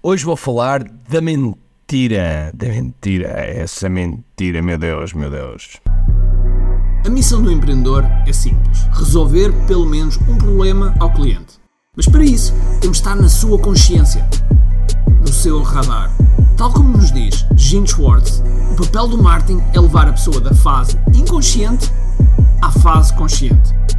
Hoje vou falar da mentira. Da mentira. Essa mentira, meu Deus, meu Deus. A missão do empreendedor é simples: resolver pelo menos um problema ao cliente. Mas para isso, temos de estar na sua consciência, no seu radar. Tal como nos diz Gene Schwartz, o papel do marketing é levar a pessoa da fase inconsciente à fase consciente,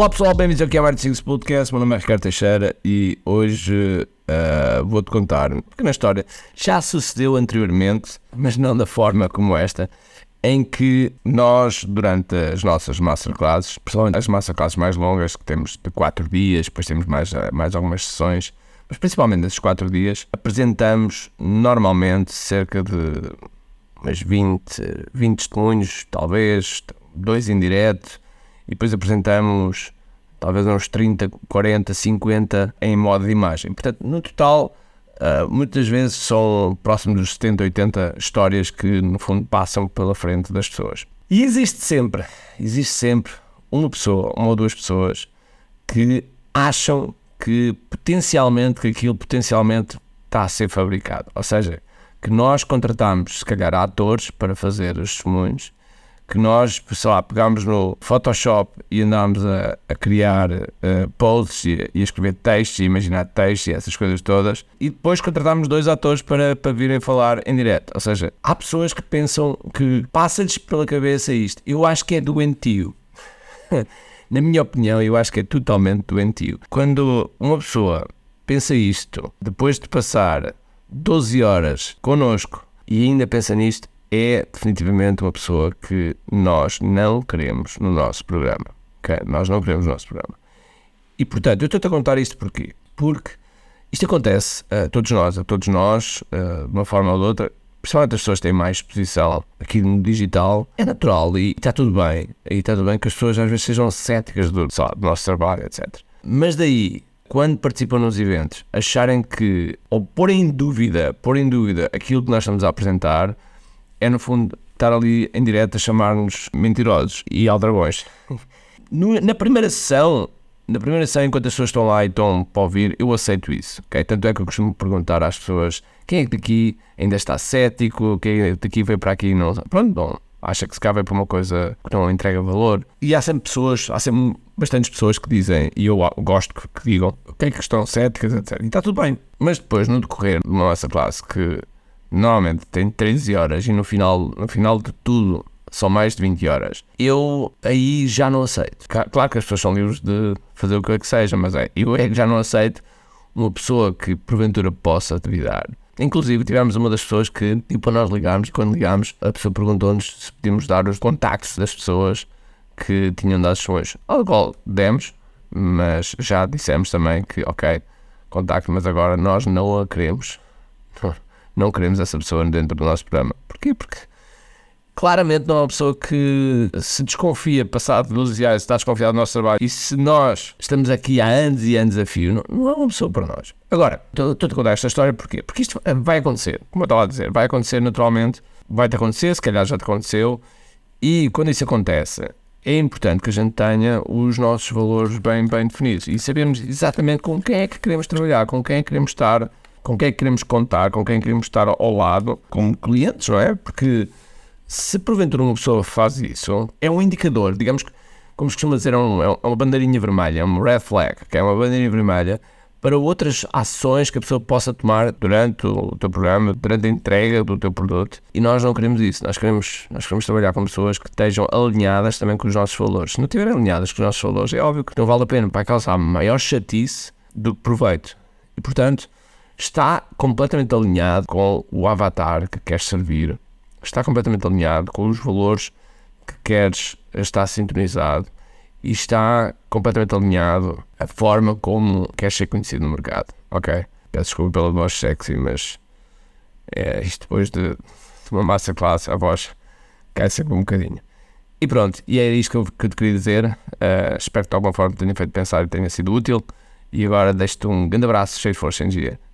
Olá pessoal, bem-vindos aqui ao Marketing Secrets Podcast. Meu nome é Ricardo Teixeira e hoje uh, vou-te contar uma pequena história. Já sucedeu anteriormente, mas não da forma como esta em que nós, durante as nossas masterclasses, principalmente as masterclasses mais longas, que temos de 4 dias, depois temos mais, eh, mais algumas sessões, mas principalmente nesses 4 dias, apresentamos normalmente cerca de umas 20, 20 testemunhos, talvez, dois em direto, e depois apresentamos talvez uns 30, 40, 50 em modo de imagem. Portanto, no total, Uh, muitas vezes são próximos dos 70, 80 histórias que, no fundo, passam pela frente das pessoas. E existe sempre, existe sempre uma pessoa, uma ou duas pessoas que acham que potencialmente, que aquilo potencialmente está a ser fabricado. Ou seja, que nós contratamos, se calhar, atores para fazer os testemunhos que nós, sei lá, pegámos no Photoshop e andámos a, a criar uh, posts e, e, a escrever textos e imaginar textos e essas coisas todas, e depois contratámos dois atores para, para virem falar em direto. Ou seja, há pessoas que pensam que passa-lhes pela cabeça isto. Eu acho que é doentio. Na minha opinião, eu acho que é totalmente doentio. Quando uma pessoa pensa isto, depois de passar 12 horas connosco e ainda pensa nisto, é definitivamente uma pessoa que nós não queremos no nosso programa. Okay? Nós não queremos no nosso programa. E portanto, eu estou-te a contar isto porquê? Porque isto acontece a todos nós, a todos nós, uh, de uma forma ou de outra, principalmente as pessoas que têm mais exposição aqui no digital, é natural e está tudo bem. E está tudo bem que as pessoas às vezes sejam céticas do, lá, do nosso trabalho, etc. Mas daí, quando participam nos eventos, acharem que, ou pôr em dúvida, pôr em dúvida aquilo que nós estamos a apresentar, é no fundo estar ali em direto a chamar-nos mentirosos e aldragões. No, na primeira sessão, na primeira sessão, enquanto as pessoas estão lá e estão para ouvir, eu aceito isso. Okay? Tanto é que eu costumo perguntar às pessoas quem é que daqui ainda está cético, quem é que daqui veio para aqui e não. Pronto, bom, acha que se cá veio para uma coisa que não entrega valor. E há sempre pessoas, há sempre bastantes pessoas que dizem, e eu gosto que, que digam, o que é que estão céticas, etc. E está tudo bem. Mas depois, no decorrer de uma nossa classe, que normalmente tem 13 horas e no final, no final de tudo são mais de 20 horas, eu aí já não aceito. Claro que as pessoas são livres de fazer o que é que seja, mas é, eu é que já não aceito uma pessoa que porventura possa duvidar. Inclusive, tivemos uma das pessoas que, tipo, nós ligámos e quando ligámos, a pessoa perguntou-nos se podíamos dar os contactos das pessoas que tinham dado sessões. Qual demos, mas já dissemos também que, ok, contacto, mas agora nós não a queremos não queremos essa pessoa dentro do nosso programa. Porquê? Porque claramente não é uma pessoa que se desconfia, passado 12 anos, está desconfiado do nosso trabalho. E se nós estamos aqui há anos e anos a fio, não, não é uma pessoa para nós. Agora, estou-te a contar esta história porquê? Porque isto vai acontecer, como eu estava a dizer, vai acontecer naturalmente, vai-te acontecer, se calhar já te aconteceu, e quando isso acontece, é importante que a gente tenha os nossos valores bem, bem definidos e sabemos exatamente com quem é que queremos trabalhar, com quem é que queremos estar com quem é que queremos contar, com quem é queremos estar ao lado, como clientes, não é? Porque se porventura uma pessoa faz isso, é um indicador, digamos que, como se costuma dizer, é, um, é uma bandeirinha vermelha, é um red flag, que é uma bandeirinha vermelha para outras ações que a pessoa possa tomar durante o teu programa, durante a entrega do teu produto. E nós não queremos isso. Nós queremos, nós queremos trabalhar com pessoas que estejam alinhadas também com os nossos valores. Se não estiverem alinhadas com os nossos valores, é óbvio que não vale a pena, para causar maior chatice do que proveito. E portanto, está completamente alinhado com o avatar que queres servir, está completamente alinhado com os valores que queres estar sintonizado e está completamente alinhado a forma como queres ser conhecido no mercado. Ok? Peço desculpa pela voz sexy, mas é, isto depois de, de uma masterclass, a voz cai sempre um bocadinho. E pronto, e é isto que eu, que eu te queria dizer. Uh, espero que de alguma forma tenha feito pensar e tenha sido útil. E agora deixo-te um grande abraço, cheio de força, energia